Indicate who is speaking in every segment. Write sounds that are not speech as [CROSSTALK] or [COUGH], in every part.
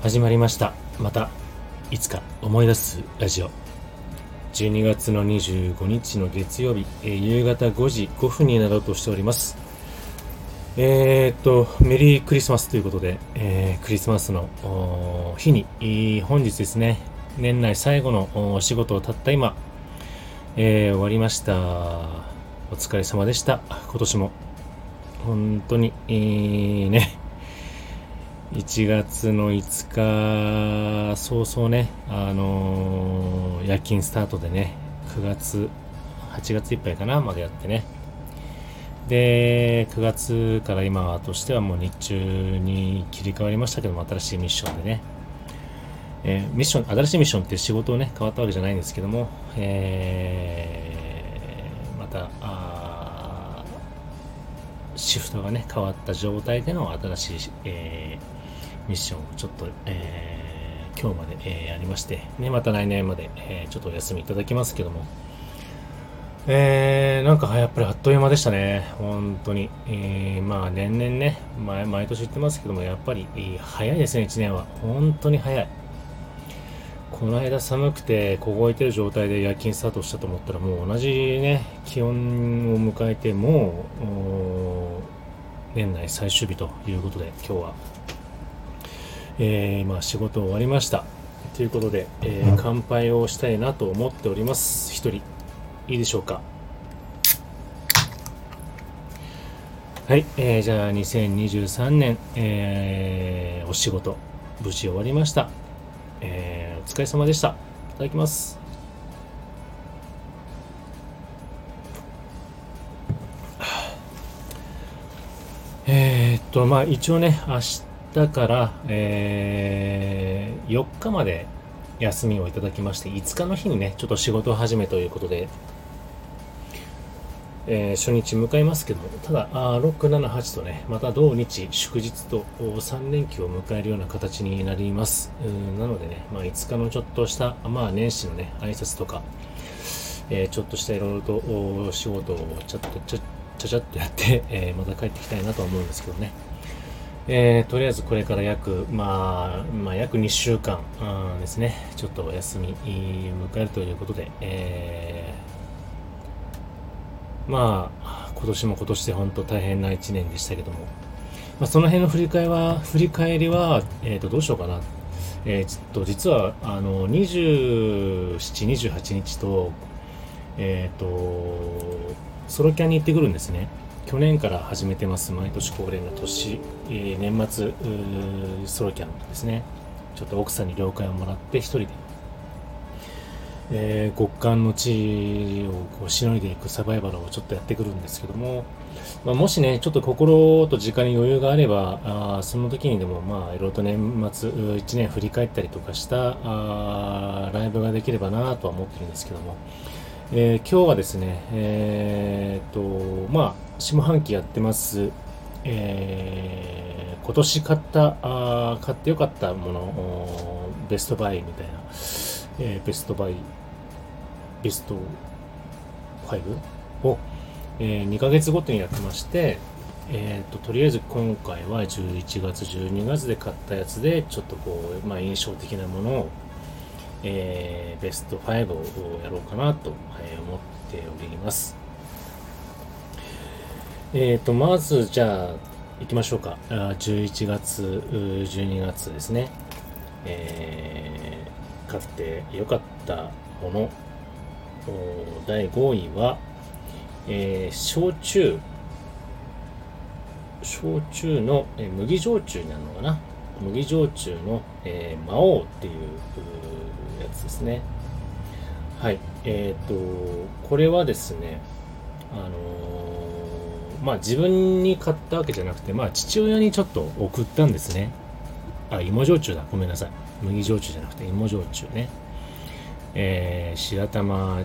Speaker 1: 始まりました。またいつか思い出すラジオ。12月の25日の月曜日、えー夕方5時5分になろうとしております。えー、っとメリークリスマスということで、えークリスマスの日に、本日ですね年内最後のお仕事をたった今、え終わりました。お疲れ様でした。今年も本当に、えーね1月の5日早々ね、あのー夜勤スタートでね、9月、8月いっぱいかな、までやってね。で、9月から今としてはもう日中に切り替わりましたけども、新しいミッションでね。えーミッション、新しいミッションって仕事をね、変わったわけじゃないんですけども、えーまた、シフトがね、変わった状態での新しい、えーミッションをちょっと、えー今日まで、えーやりまして、ね、また来年まで、えーちょっとお休みいただきますけども、えー、なんかやっぱりあっという間でしたね、本当に。えーまあ年々ね、毎毎年言ってますけども、やっぱり、早いですね、1年は。本当に早い。この間寒くて凍えてる状態で夜勤スタートしたと思ったらもう同じね気温を迎えてもう年内最終日ということで今日は、えーまあ仕事終わりました。ということで、えー乾杯をしたいなと思っております。一人。いいでしょうか？はい、えーじゃあ2023年、えーお仕事無事終わりました。えーお疲れ様でした。いただきます。えーっと、まあ一応ね、明日だから、えー4日まで休みをいただきまして、5日の日にね、ちょっと仕事始めということで、えー初日迎えますけども、ただ、あ6、7、8とね、また同日、祝日と3連休を迎えるような形になります。うんなのでね、まあ、5日のちょっとした、まあ、年始のね、挨拶とか、えーちょっとしたいろいろとお仕事をちゃっとちゃちゃちゃっとやって、えーまた帰ってきたいなと思うんですけどね。えーとりあえずこれから約、まあ、まあ、約2週間、うんですね、ちょっとお休み迎えるということで、えーまあ、今年も今年で本当大変な1年でしたけども、まあ、その辺の振り返りは、振り返りは、えっ、と、どうしようかな。えーちょっと実は、あの、27、28日と、えっ、と、ソロキャンに行ってくるんですね。去年から始めてます、毎年恒例の年、えー年末ソロキャンですね。ちょっと奥さんに了解をもらって、一人でえー極寒の地をこうしのいでいくサバイバルをちょっとやってくるんですけども、まあ、もしね、ちょっと心と時間に余裕があれば、あその時にでも、まあ、いろいろと年末、1年振り返ったりとかしたあライブができればなとは思ってるんですけども、えー今日はですね、えーっと、まあ、下半期やってます、えー今年買った、あ買ってよかったもの、ベストバイみたいな、えーベストバイ、ベスト5を、え2ヶ月ごとにやってまして、えー、ととりあえず今回は11月、12月で買ったやつで、ちょっとこう、まあ、印象的なものを、えーベスト5をやろうかなと、え思っております。えー、とまずじゃあ行きましょうか。あ11月、12月ですね。えー買ってよかったもの。第5位は、えー焼酎。焼酎の、えー麦焼酎になるのかな。麦焼酎の、えー魔王っていうやつですね。はい。えっ、と、これはですね、あのまあ自分に買ったわけじゃなくて、まあ父親にちょっと送ったんですね。あ、芋焼酎だ。ごめんなさい。麦焼酎じゃなくて芋焼酎ね。えー、白玉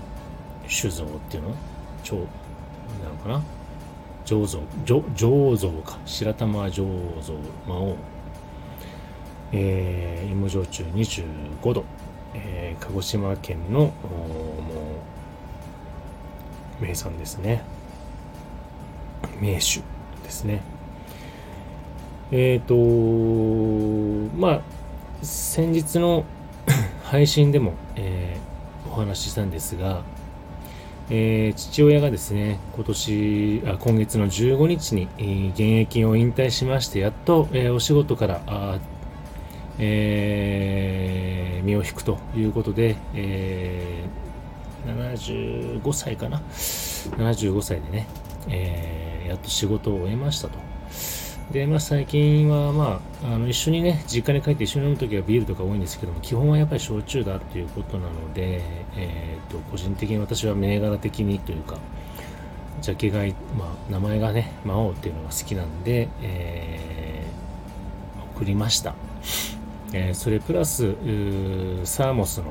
Speaker 1: 酒造っていうの？超、なのかな？醸造、醸造か。白玉醸造魔王。えー、芋焼酎25度。えー鹿児島県の、もう、名産ですね。名酒ですね。えっ、と、まあ、先日の [COUGHS] 配信でも、えー、お話ししたんですが、えー、父親がですね、今年、あ今月の15日に、現役を引退しまして、やっと、えー、お仕事からあ、えー、身を引くということで、えー、75歳かな ?75 歳でね、えー、やっと仕事を終えましたと。で、まあ、最近は、まあ、あの一緒にね、実家に帰って一緒に飲むときはビールとか多いんですけども、基本はやっぱり焼酎だっていうことなので、えーと、個人的に私は銘柄的にというか、ジャケ買い、まあ、名前がね、魔王っていうのが好きなんで、えー、送りました。えー、それプラス、サーモスの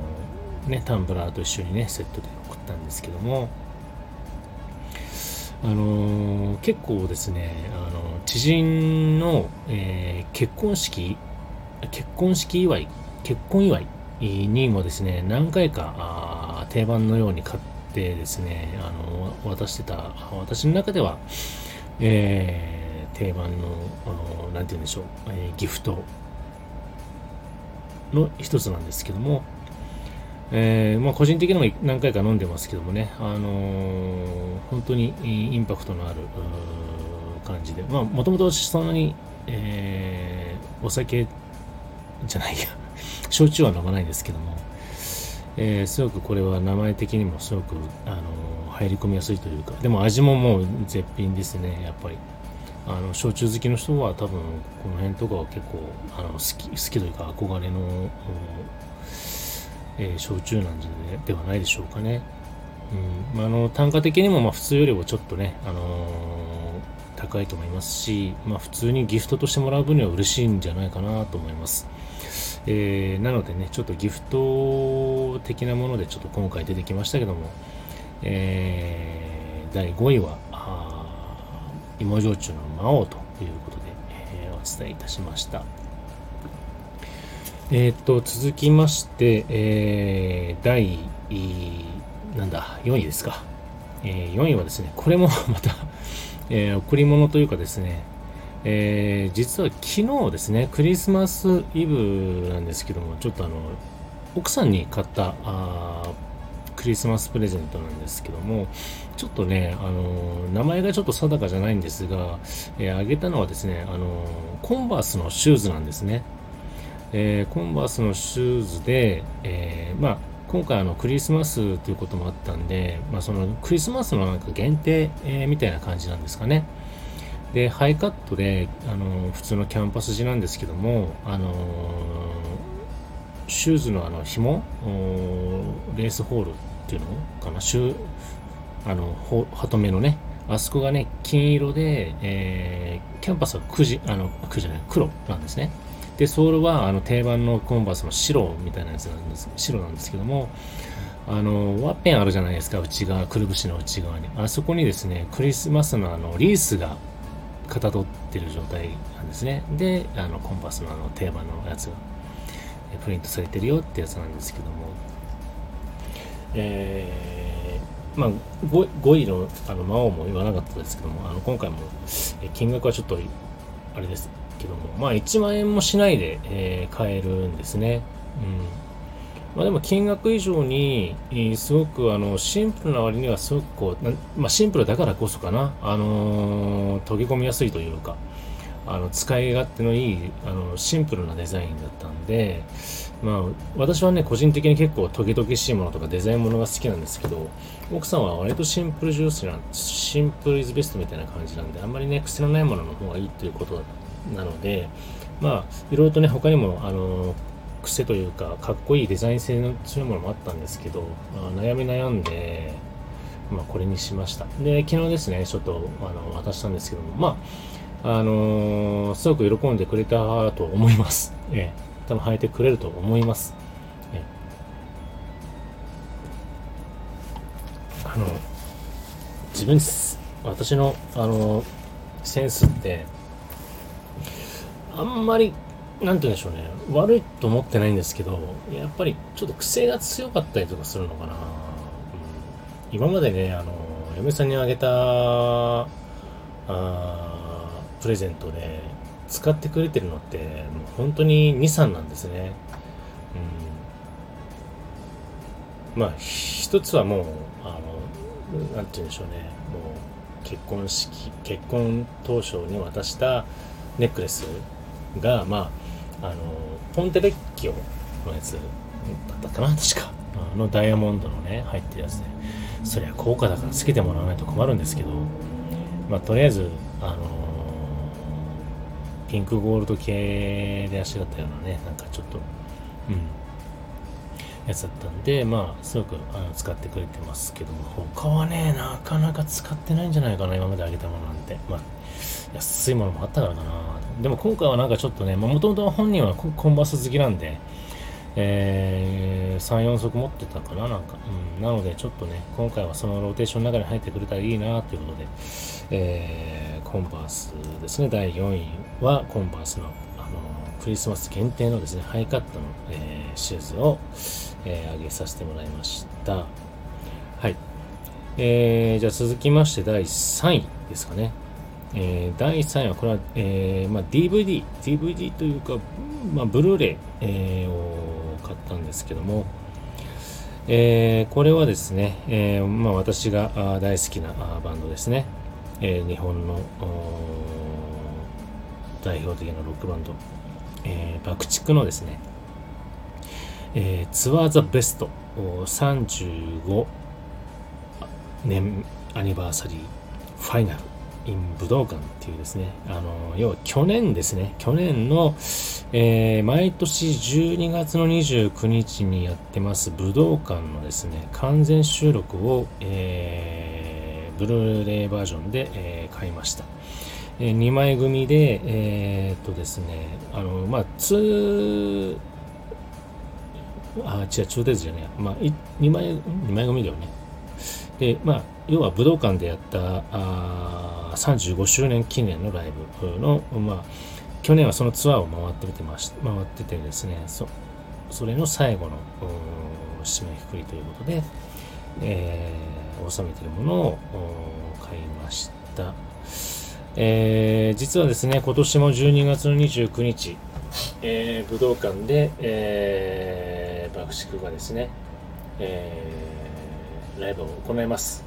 Speaker 1: ね、タンブラーと一緒にね、セットで送ったんですけども、あのー、結構ですね、あの知人の、えー、結婚式、結婚式祝い、結婚祝いにもですね、何回か定番のように買ってですね、あの渡してた、私の中では、えー、定番の、あのなんて言うんでしょう、え、ギフトの一つなんですけども、えー、まあ、個人的にも何回か飲んでますけどもね、あのー、本当にインパクトのある感じで、まあ、もともとそんなに、えー、お酒じゃないや、[LAUGHS] 焼酎は飲まないんですけども、えー、すごくこれは名前的にもすごく、あの入り込みやすいというか、でも味ももう絶品ですね、やっぱり。あの焼酎好きの人は多分この辺とかは結構あの好き好きというか憧れのえー、焼酎なんでではないでしょうかね。うんまあ、の単価的にもま普通よりもちょっとね、あのー、高いと思いますし、まあ、普通にギフトとしてもらう分には嬉しいんじゃないかなと思います。えー、なのでね、ちょっとギフト的なものでちょっと今回出てきましたけども、えー、第5位は、芋焼酎の魔王ということで、え、お伝えいたしました。えっ、と、続きまして、えー、第、なんだ、4位ですか。えー、4位はですね、これも [LAUGHS] またえー、贈り物というかですね、えー、実は昨日ですね、クリスマスイブなんですけども、ちょっとあの、奥さんに買ったあクリスマスプレゼントなんですけども、ちょっとね、あの名前がちょっと定かじゃないんですが、えー、あげたのはですね、あのコンバースのシューズなんですね。えー、コンバースのシューズで、えー、まあ、今回あのクリスマスということもあったんで、まあ、そのクリスマスのなんか限定、えー、みたいな感じなんですかね。で、ハイカットで、あの普通のキャンバス地なんですけども、あのシューズのあの紐、レースホールっていうのかな、シュあの、ハトメのね、あそこがね、金色で、えー、キャンバスは9時、あの、9じゃない、黒なんですね。で、ソールはあの定番のコンバースの白みたいなやつなんです、白なんですけども、あの、ワッペンあるじゃないですか、内側、くるぶしの内側に。あそこにですね、クリスマスのあの、リースがかたどってる状態なんですね。で、あの、コンパスのあの、定番のやつが、プリントされてるよってやつなんですけども、えー、まあ5、5位のあの魔王も言わなかったですけども、あの今回も金額はちょっとあれですけども、まあ1万円もしないで、えー、買えるんですね。うんまあ、でも金額以上に、すごくあのシンプルな割にはすごくこう、まあ、シンプルだからこそかな、あのー、溶け込みやすいというか、あの使い勝手のいいあのシンプルなデザインだったんで、まあ、私はね、個人的に結構トゲトゲしいものとかデザインものが好きなんですけど、奥さんは割とシンプルジュースな、シンプルイズベストみたいな感じなんで、あんまりね、癖のないものの方がいいということだなので、まあ、いろいろとね、他にも、あの、癖というか、かっこいいデザイン性の強いものもあったんですけど、まあ、悩み悩んで、まあ、これにしました。で、昨日ですね、ちょっと、あの、渡したんですけども、まあ、あのー、すごく喜んでくれたと思います。ええ、多分履いてくれると思います。ええ、あの、自分、私の、あの、センスって、あんまり、なんて言うんでしょうね、悪いと思ってないんですけど、やっぱりちょっと癖が強かったりとかするのかな。うん、今までね、あの、嫁さんにあげた、あプレゼントで、使ってくれてるのってもう本当に23なんですね、うん、まあ一つはもうあのなんて言うんでしょうね。もう結婚式結婚当初に渡したネックレスがまああのポンテベッキオのやつだったかな確か。あのダイヤモンドのね入ってるやつで。そりゃ高価だからつけてもらわないと困るんですけどまあとりあえずあのピンクゴールド系であしらったようなねなんかちょっとうん。やつだったんでまあすごくあの使ってくれてますけども他はねなかなか使ってないんじゃないかな今まであげたものなんて。まあ安いものもあったからかな。でも今回はなんかちょっとねもともと本人はコンバース好きなんでえー、3、4足持ってたかな、なんか。うん、なので、ちょっとね、今回はそのローテーションの中に入ってくれたらいいなということで、えー、コンバースですね、第4位はコンバースの、あのクリスマス限定のですね、ハイカットの、えー、シューズを、えー、上げさせてもらいました。はい。えー、じゃあ続きまして第3位ですかね。えー、第3位はこれは、えーまあ、DVD、DVD というか、まあ、ブルーレイ、えー、を買ったんですけども、えー、これはですね、えーまあ、私が大好きなバンドですね、えー、日本の代表的なロックバンド、えー、爆竹のですね、えー、ツアーザベスト35年アニバーサリーファイナル in 武道館っていうですね、あの、要は去年ですね、去年の、えー、毎年12月の29日にやってます武道館のですね、完全収録を、えー、ブルーレイバージョンで、えー、買いました。えー、2枚組で、えー、っとですね、あの、まあ、2、あ、違う、2デーズじゃねえ。まあ、2枚、2枚組だよね。で、まあ、要は武道館でやった、あ35周年記念のライブの、まあ、去年はそのツアーを回っててまし回っててですねそそれの最後の締めくくりということで、えー、収めているものを買いました、えー、実はですね今年も12月の29日、えー、武道館で、えー、爆竹がですね、えー、ライブを行います。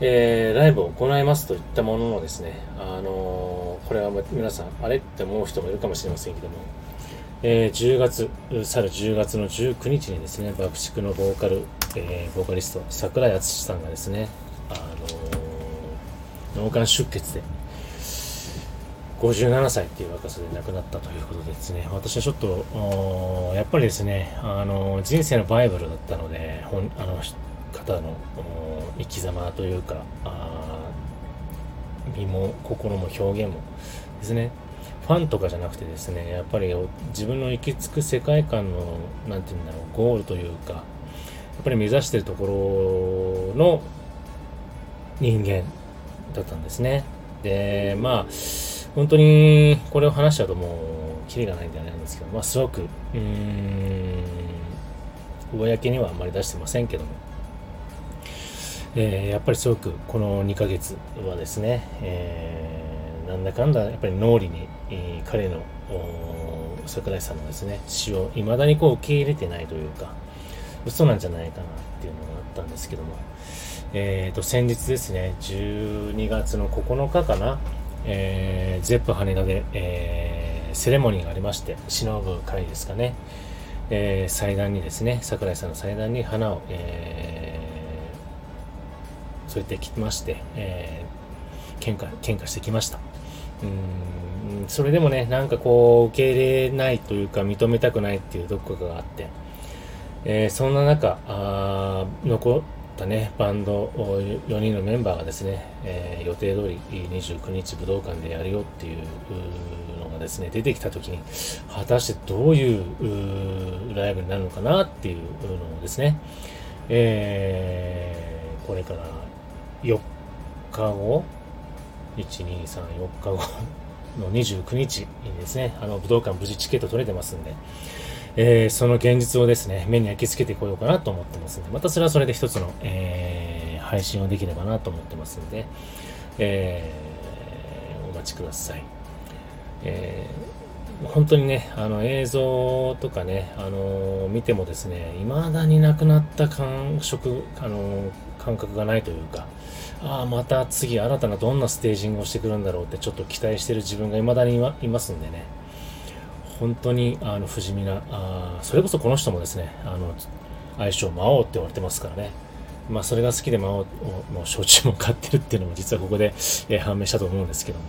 Speaker 1: えー、ライブを行いますといったもののですね、あのー、これは皆さん、あれって思う人もいるかもしれませんけども、えー、10月、去る10月の19日にですね、爆竹のボーカル、えー、ボーカリスト、桜井敦さんがですね、あのー、脳幹出血で、57歳っていう若さで亡くなったということでですね、私はちょっと、やっぱりですね、あの人生のバイブルだったので、ほんあの方の生き様というか身も心も表現もですね。ファンとかじゃなくてですねやっぱり自分の行き着く世界観の何て言うんだろうゴールというかやっぱり目指してるところの人間だったんですね。でまあ本当にこれを話しちゃうともうキリがないんではないんですけどまあすごくうーん公にはあんまり出してませんけども。えー、やっぱりすごくこの2ヶ月はですね、えー、なんだかんだやっぱり脳裏に、えー、彼の桜井さんのですね死を未だにこう受け入れてないというか嘘なんじゃないかなっていうのがあったんですけども、えー、と先日ですね12月の9日かな、えー、ゼップ羽田で、えー、セレモニーがありまして忍ぶ会ですかね、えー、祭壇にですね桜井さんの祭壇に花を、えーそうやってきまして、えー、喧嘩、喧嘩してきました。うん、それでもね、なんかこう、受け入れないというか、認めたくないっていうどこかがあって、えー、そんな中、あ残ったね、バンド4人のメンバーがですね、えー、予定通り29日武道館でやるよっていうのがですね、出てきた時に、果たしてどういうライブになるのかなっていうのをですね、えー、これから4日後、1、2、3、4日後の29日にですね、あの武道館無事チケット取れてますんで、えー、その現実をですね、目に焼き付けてこようかなと思ってますんで、またそれはそれで一つの、えー、配信をできればなと思ってますんで、えー、お待ちください。えー、本当にね、あの映像とかね、あの、見てもですね、未だになくなった感触、あの、感覚がないというか、ああ、また次新たなどんなステージングをしてくるんだろうってちょっと期待してる自分が未だにいますんでね、本当にあの不死身なあ、それこそこの人もですね、あの相性魔王って言われてますからね、まあ、それが好きで魔王の焼酎も買ってるっていうのも実はここで、えー、判明したと思うんですけども、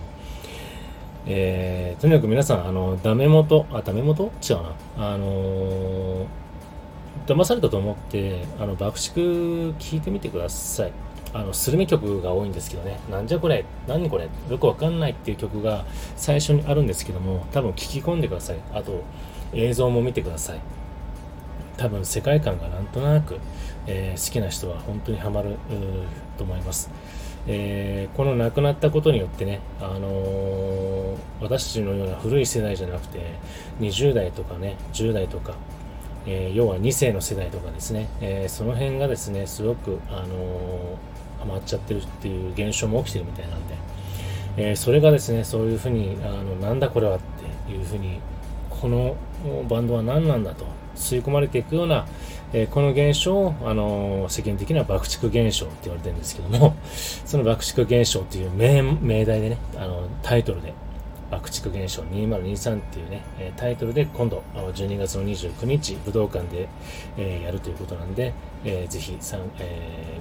Speaker 1: えー、とにかく皆さん、あの、ダメ元、あ、ダメ元？違うな。あのー、騙されたと思って、あの、爆竹聞いてみてください。あの、スルメ曲が多いんですけどね、なんじゃこれ、何これ、よくわかんないっていう曲が最初にあるんですけども、多分聞き込んでください。あと、映像も見てください。多分世界観がなんとなく、えー、好きな人は本当にハマると思います。えー、この亡くなったことによってね、あのー、私たちのような古い世代じゃなくて、20代とかね、10代とか、えー、要は2世の世代とかですね、えその辺がですね、すごく、あのハマっちゃってるっていう現象も起きてるみたいなんで、えそれがですね、そういうふうに、あの、なんだこれはっていうふうに、このバンドは何なんだと吸い込まれていくような、えー、この現象を、あのー、世間的な爆竹現象って言われてるんですけども、[LAUGHS] その爆竹現象っていう名命題でね、あのタイトルで、爆竹現象2023っていうね、えタイトルで今度、12月の29日、武道館で、えやるということなんで、えー、ぜひさん、え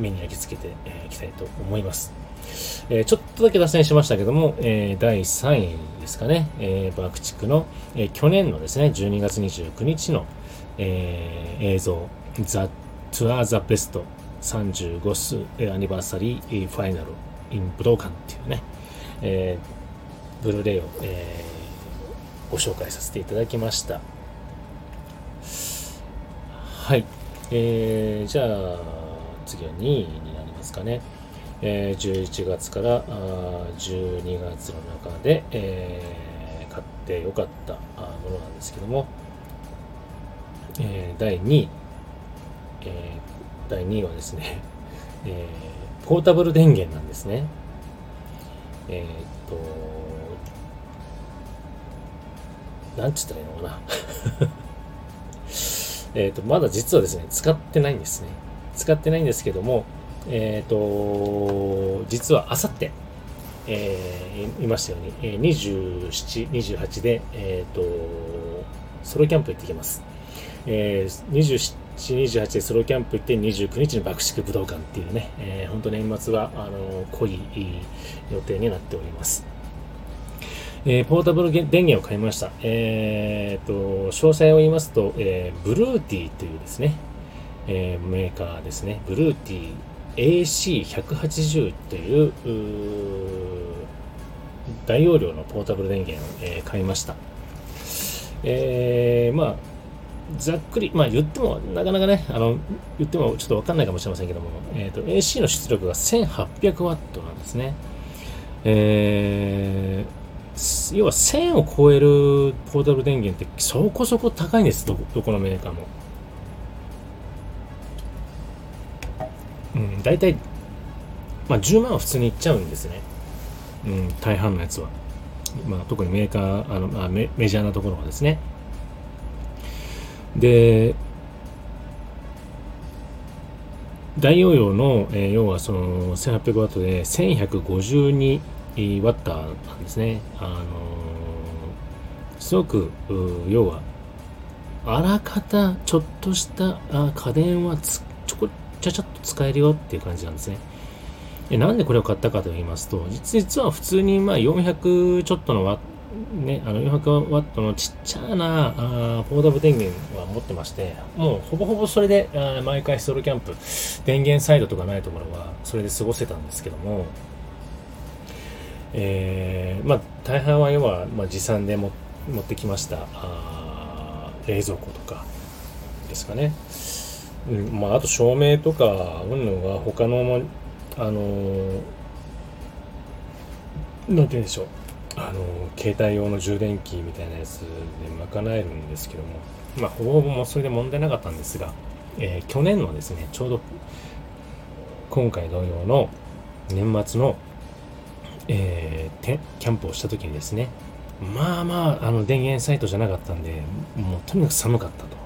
Speaker 1: 目に焼き付けてい、えきたいと思います。えー、ちょっとだけ脱線しましたけども、えー、第3位ですかね、えー、爆竹の、えー、去年のですね、12月29日の、えー、映像、ザ・ツアー・ザ・ベスト35スアニバーサリーファイナル・イン武道館っていうね、えー、ブルーレイを、えー、ご紹介させていただきました。はい。えー、じゃあ、次は2位になりますかね。えー、11月からあ12月の中で、えー、買ってよかったものなんですけども、えー、第2位、えー、第2位はですね、[LAUGHS] えー、ポータブル電源なんですね。えー、っと、なんちったらいいのかな。[LAUGHS] えっと、まだ実はですね、使ってないんですね。使ってないんですけども、えっ、ー、と、実はあさって、えー、いましたように、えー、27、28で、えっ、ー、と、ソロキャンプ行ってきます。えー、27、28でソロキャンプ行って29日に爆竹武道館っていうね、えー、本当年末は、あの、濃い予定になっております。えー、ポータブル電源を買いました。えー、と、詳細を言いますと、えー、ブルーティーというですね、えー、メーカーですね。ブルーティー AC180 という大容量のポータブル電源を、えー、買いました。えー、まあ、ざっくり、まあ言っても、なかなかね、あの、言ってもちょっとわかんないかもしれませんけども、えっ、ー、と、AC の出力が 1800W なんですね。えー、要は1000を超えるポータブル電源ってそこそこ高いんです、どどこのメーカーも。大体、まあ、10万は普通にいっちゃうんですね。うん、大半のやつは。まあ、特にメーカー、あのまあメ、メジャーなところはですね。で、大容量の、えー、要はその 1800W で 1152W なんですね。あのー、すごく、要は、あらかたちょっとした家電はつちょこちゃちゃっと使えるよっていう感じなんですね。なんでこれを買ったかと言いますと、実は普通にまあ400ちょっとのワね、あの400ワットのちっちゃなあポータブル電源は持ってまして、もうほぼほぼそれであ毎回ソロキャンプ、電源サイドとかないところはそれで過ごせたんですけども、えー、まあ大半は要は、まあ、持参でも持ってきましたあ冷蔵庫とかですかね。うん、まあ、あと照明とか、うんのが他の、あの、なんて言うんでしょう。あの、携帯用の充電器みたいなやつで賄えるんですけども、まあ、ほぼほぼもそれで問題なかったんですが、えー、去年のですね、ちょうど今回同様の年末の、えー、キャンプをした時にですね、まあまあ、あの電源サイトじゃなかったんで、もうとにかく寒かったと。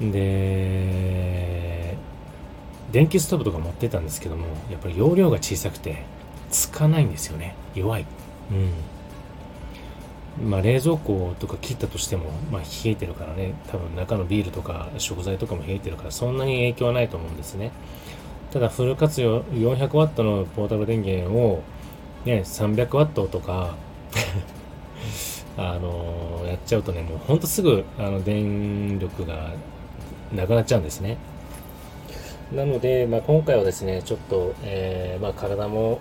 Speaker 1: で、電気ストーブとか持ってたんですけども、やっぱり容量が小さくて、つかないんですよね。弱い。うん。まあ冷蔵庫とか切ったとしても、まあ冷えてるからね、多分中のビールとか食材とかも冷えてるから、そんなに影響はないと思うんですね。ただフル活用 400W のポータブル電源を、ね、300W とか [LAUGHS] あの、やっちゃうとね、もうほんとすぐあの電力がなくなっちゃうんですね。なので、まあ、今回はですね、ちょっと、えー、まあ、体も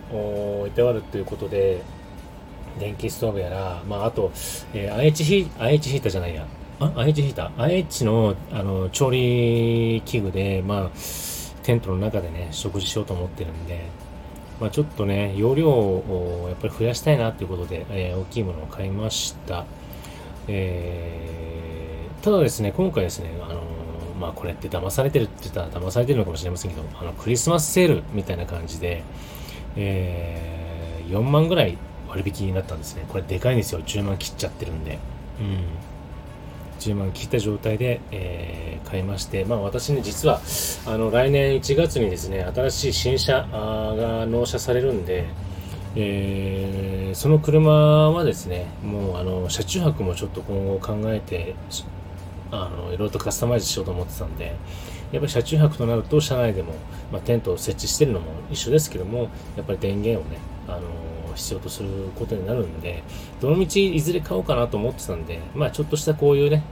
Speaker 1: いてわるということで、電気ストーブやら、まあ、あと、えー、IH ヒー、IH ヒーターじゃないや。あ ?IH ヒーター ?IH の、あの、調理器具で、まあ、テントの中でね、食事しようと思ってるんで、まあ、ちょっとね、容量をやっぱり増やしたいなということで、えー、大きいものを買いました。えー、ただですね、今回ですね、あのまあこれって騙されてるって言ったら騙されてるのかもしれませんけど、あのクリスマスセールみたいな感じで、えー、4万ぐらい割引になったんですね。これでかいんですよ。10万切っちゃってるんで。うん。10万切った状態で、えー、買いまして、まあ私ね、実は、あの、来年1月にですね、新しい新車が納車されるんで、えー、その車はですね、もうあの、車中泊もちょっと今後考えて、あの、いろいろとカスタマイズしようと思ってたんで、やっぱり車中泊となると、車内でも、まあ、テントを設置してるのも一緒ですけども、やっぱり電源をね、あの必要とすることになるんで、どの道いずれ買おうかなと思ってたんで、まあちょっとしたこういうね、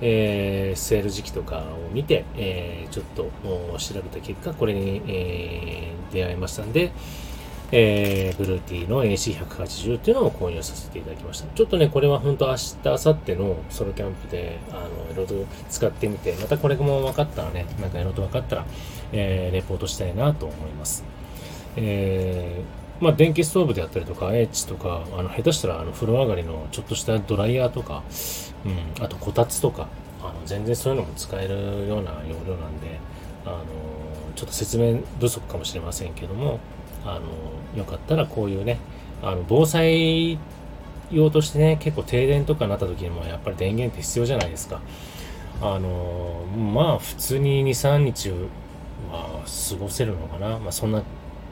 Speaker 1: えー、セール時期とかを見て、えー、ちょっと調べた結果、これに、えー、出会いましたんで、えー、ブルーティーの AC180 っていうのを購入させていただきました。ちょっとね、これは本当明日、明後日のソロキャンプで、あの、いろいろ使ってみて、またこれも分かったらね、なんかいろいろと分かったら、えー、レポートしたいなと思います。えー、まあ、電気ストーブであったりとか、H とか、あの、下手したら、あの、風呂上がりのちょっとしたドライヤーとか、うん、あとこたつとか、あの、全然そういうのも使えるような容量なんで、あの、ちょっと説明不足かもしれませんけども、あの、よかったらこういうね、あの、防災用としてね、結構停電とかになった時にもやっぱり電源って必要じゃないですか。あの、まあ普通に2、3日は過ごせるのかな。まあそんな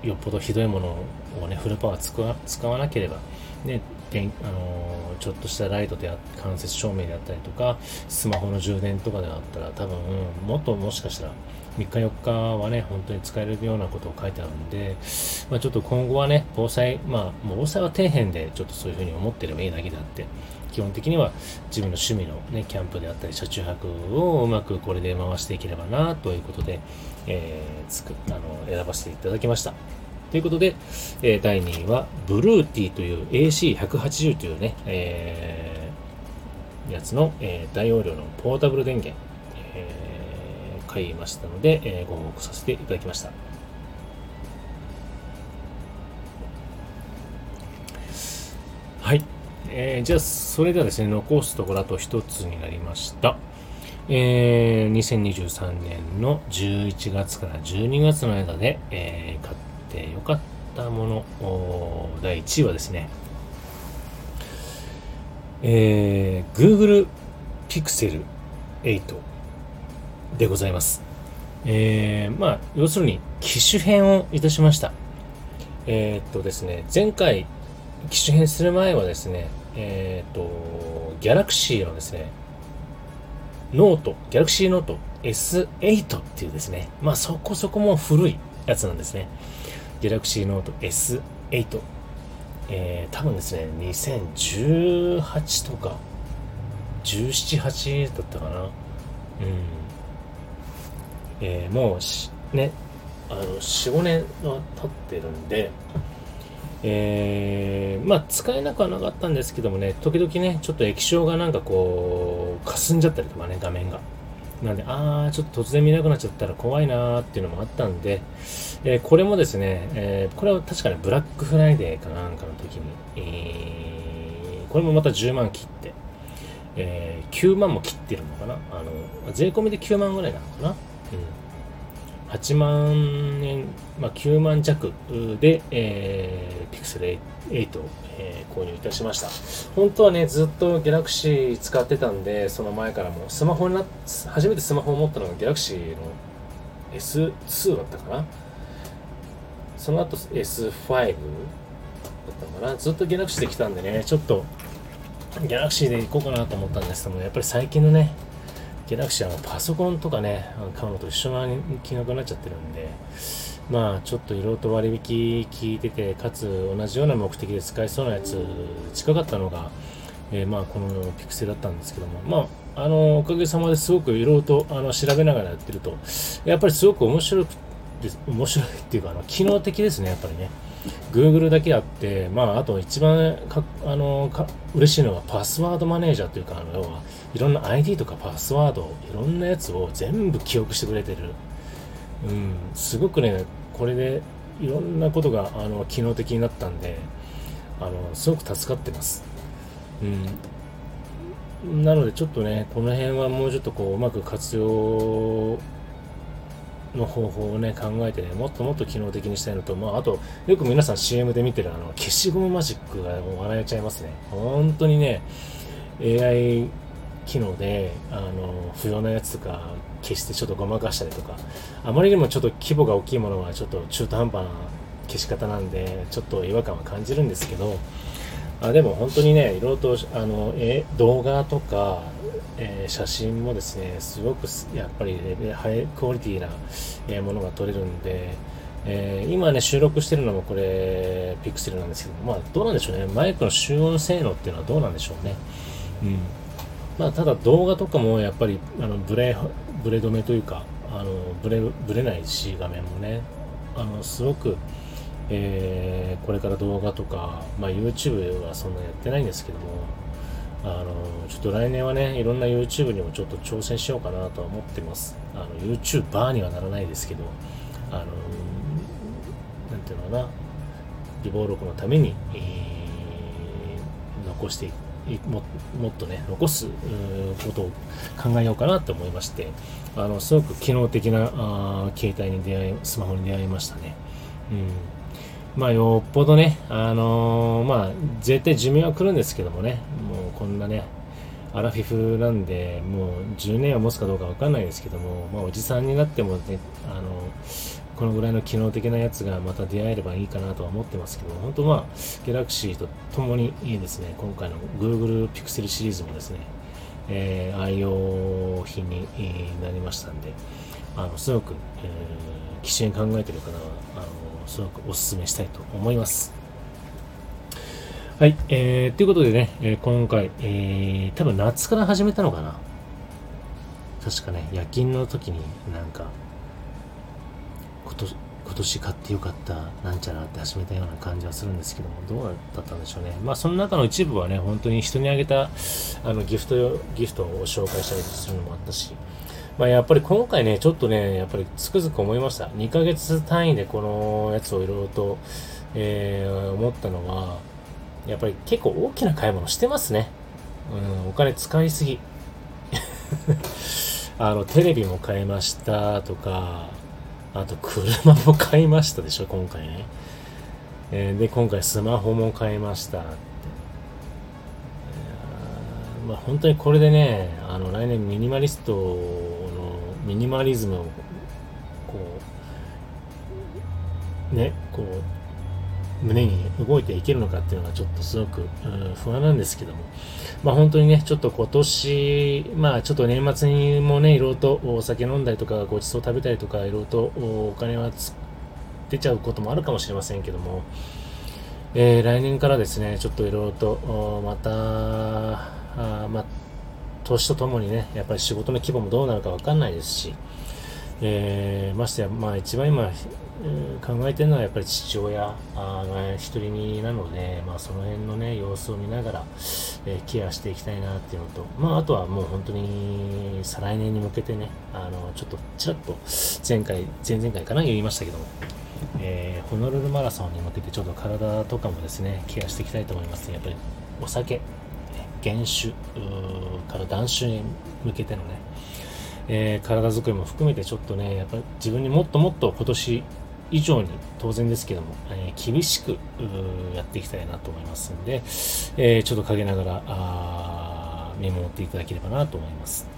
Speaker 1: よっぽどひどいものをね、フルパワー使わ使わなければ、ね、電あのちょっとしたライトで間接照明であったりとか、スマホの充電とかであったら多分、もっともしかしたら3日4日はね、本当に使えるようなことを書いてあるんで、まあ、ちょっと今後はね、防災、まあ、もう防災は底辺でちょっとそういうふうに思ってればいいだけであって、基本的には自分の趣味のね、キャンプであったり、車中泊をうまくこれで回していければな、ということで、えー、つく、あの、選ばせていただきました。ということで、えー、第2位は、ブルーティーという AC180 というね、えー、やつの、えー、大容量のポータブル電源。買いましたので、えー、ご報告させていただきました。はい。えー、じゃあ、それではですね、残すところあと一つになりました。えー、2023年の11月から12月の間で、えー、買ってよかったもの、第1位はですね、えー、Google Pixel 8でございます。えー、まあ、要するに、機種変をいたしました。えー、っとですね、前回、機種変する前はですね、えー、っと、ギャラクシーのですね、ノート、ギャラクシーノート S8 っていうですね、まあそこそこも古いやつなんですね。ギャラクシーノート S8。えー、多分ですね、2018とか、17、8だったかな。うん。えー、もうね、あの、4、5年は経ってるんで、えー、まあ、使えなくはなかったんですけどもね、時々ね、ちょっと液晶がなんかこう、霞んじゃったりとかね、画面が。なんで、あー、ちょっと突然見なくなっちゃったら怖いなーっていうのもあったんで、えー、これもですね、えー、これは確かにブラックフライデーかなんかの時に、えー、これもまた10万切って、えー、9万も切ってるのかな？あの、税込みで9万ぐらいなのかな？うん8万円、まあ、9万弱で、えー、ピクセル8を、えー、購入いたしました。本当はね、ずっとギャラクシー使ってたんで、その前からもスマホにな初めてスマホを持ったのがギャラクシーの S2 だったかな。その後 S5 だったのかな。ずっとギャラクシーで来たんでね、ちょっとギャラクシーで行こうかなと思ったんですけども、やっぱり最近のね、ギャラクシーはパソコンとかね、買うのと一緒な金額になっちゃってるんで、まあちょっといろいろと割引聞いてて、かつ同じような目的で使えそうなやつ近かったのが、えー、まあこのピクセルだったんですけども、まああのおかげさまですごくいろいろとあの調べながらやってると、やっぱりすごく面白く面白いっていうかあの機能的ですね、やっぱりね。Google だけあって、まあ、あと一番かあのか嬉しいのはパスワードマネージャーというか、あの要はいろんな ID とかパスワード、いろんなやつを全部記憶してくれてる。うん、すごくね、これでいろんなことがあの機能的になったんで、あのすごく助かってます。うん、なのでちょっとね、この辺はもうちょっとこううまく活用の方法をね、考えてね、もっともっと機能的にしたいのと、まあ、あと、よく皆さん CM で見てるあの、消しゴムマジックがもう笑えちゃいますね。本当にね、AI 機能で、あの、不要なやつとか消してちょっとごまかしたりとか、あまりにもちょっと規模が大きいものはちょっと中途半端な消し方なんで、ちょっと違和感は感じるんですけど、あでも本当にね、いろいろとあのえ動画とか、えー、写真もですね、すごくやっぱり、ハイクオリティな、え、ものが撮れるんで、えー、今ね、収録してるのもこれ、ピクセルなんですけど、まあどうなんでしょうね、マイクの集音性能っていうのはどうなんでしょうね。うん。まあただ動画とかもやっぱり、あのブレ、ブレ止めというか、あのブレ、ブレないし、画面もね、あの、すごく、えー、これから動画とか、まあ、YouTube はそんなやってないんですけども、あの、ちょっと来年はね、いろんな YouTube にもちょっと挑戦しようかなとは思ってます。あの、YouTuber にはならないですけど、あの、なんていうのかな、微暴録のために、えー、残してももっとね、残すことを考えようかなと思いまして、あの、すごく機能的なあ携帯に出会い、スマホに出会いましたね。うんまあ、よっぽどね、あのー、まあ、絶対寿命は来るんですけどもね、もうこんなね、アラフィフなんで、もう10年は持つかどうかわかんないですけども、まあ、おじさんになってもね、あのこのぐらいの機能的なやつがまた出会えればいいかなとは思ってますけど、本当まあ、ギャラクシーとともにいいですね、今回の Google Pixel シリーズもですね、えー、愛用品になりましたんで、あの、すごく、えー、機種に考えてる方は、あの、すごくお勧めしたいと思います。はい、えー、ということでね、えー、今回、えー、多分夏から始めたのかな。確かね、夜勤の時になんか、今年、今年買ってよかったなんちゃらって始めたような感じはするんですけども、どうだったんでしょうね。まあ、その中の一部はね、本当に人にあげた、あの、ギフト、ギフトを紹介したりするのもあったし、まあ、やっぱり今回ね、ちょっとね、やっぱりつくづく思いました。2ヶ月単位でこのやつをいろいろと、えー、思ったのは、やっぱり結構大きな買い物してますね。うん、お金使いすぎ。[LAUGHS] あの、テレビも買いましたとか、あと車も買いましたでしょ、今回ね。えー、で、今回スマホも買いましたって。まあ、本当にこれでね、あの、来年ミニマリストミニマリズムを、こう、ね、こう、胸に動いていけるのかっていうのがちょっとすごく、不安なんですけども、まあ本当にね、ちょっと今年、まあちょっと年末にもね、いろいろとお酒飲んだりとか、ごちそう食べたりとか、いろいろとお金は出ちゃうこともあるかもしれませんけども、えー、来年からですね、ちょっといろいろと、また、あまあ、年とともにね、やっぱり仕事の規模もどうなるかわかんないですし、えー、ましてや、まあ一番今、えー、考えてるのはやっぱり父親が一人身なので、まあその辺のね、様子を見ながら、えー、ケアしていきたいなっていうのと、まああとはもう本当に再来年に向けてね、あの、ちょっとちらっと前回、前々回かな言いましたけども、えー、ホノルルマラソンに向けてちょっと体とかもですね、ケアしていきたいと思います、やっぱりお酒、減酒から断酒に向けてのね、えー、体作りも含めてちょっとね、やっぱ自分にもっともっと今年以上に当然ですけども、えー、厳しくやっていきたいなと思いますんで、えー、ちょっと陰ながらあ見守っていただければなと思います。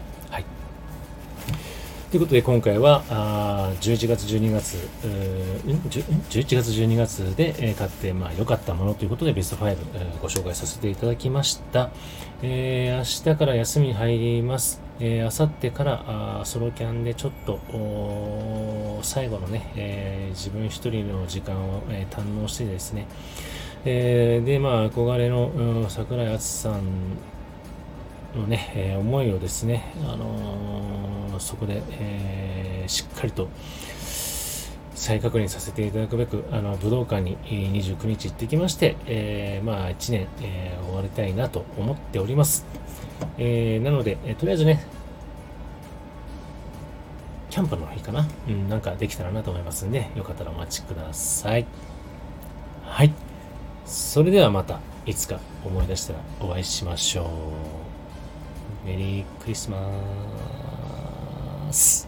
Speaker 1: ということで今回はあ11月12月、うん、11月12月で、えー、買ってまあ良かったものということでベスト5、えー、ご紹介させていただきました。えー、明日から休みに入ります。えー、あさってからあソロキャンでちょっと最後のね、えー、自分一人の時間を、えー、堪能してですね、えー、で、まあ、憧れの、桜井敦さんのね、えー、思いをですね、あのー、そこで、えー、しっかりと再確認させていただくべく、あの武道館に29日行ってきまして、え、まあ1年、え、終わりたいなと思っております。え、なので、え、とりあえずね、キャンプの日かな？うん、なんかできたらなと思いますんで、よかったらお待ちください。はい。それではまた、いつか思い出したらお会いしましょう。メリークリスマス。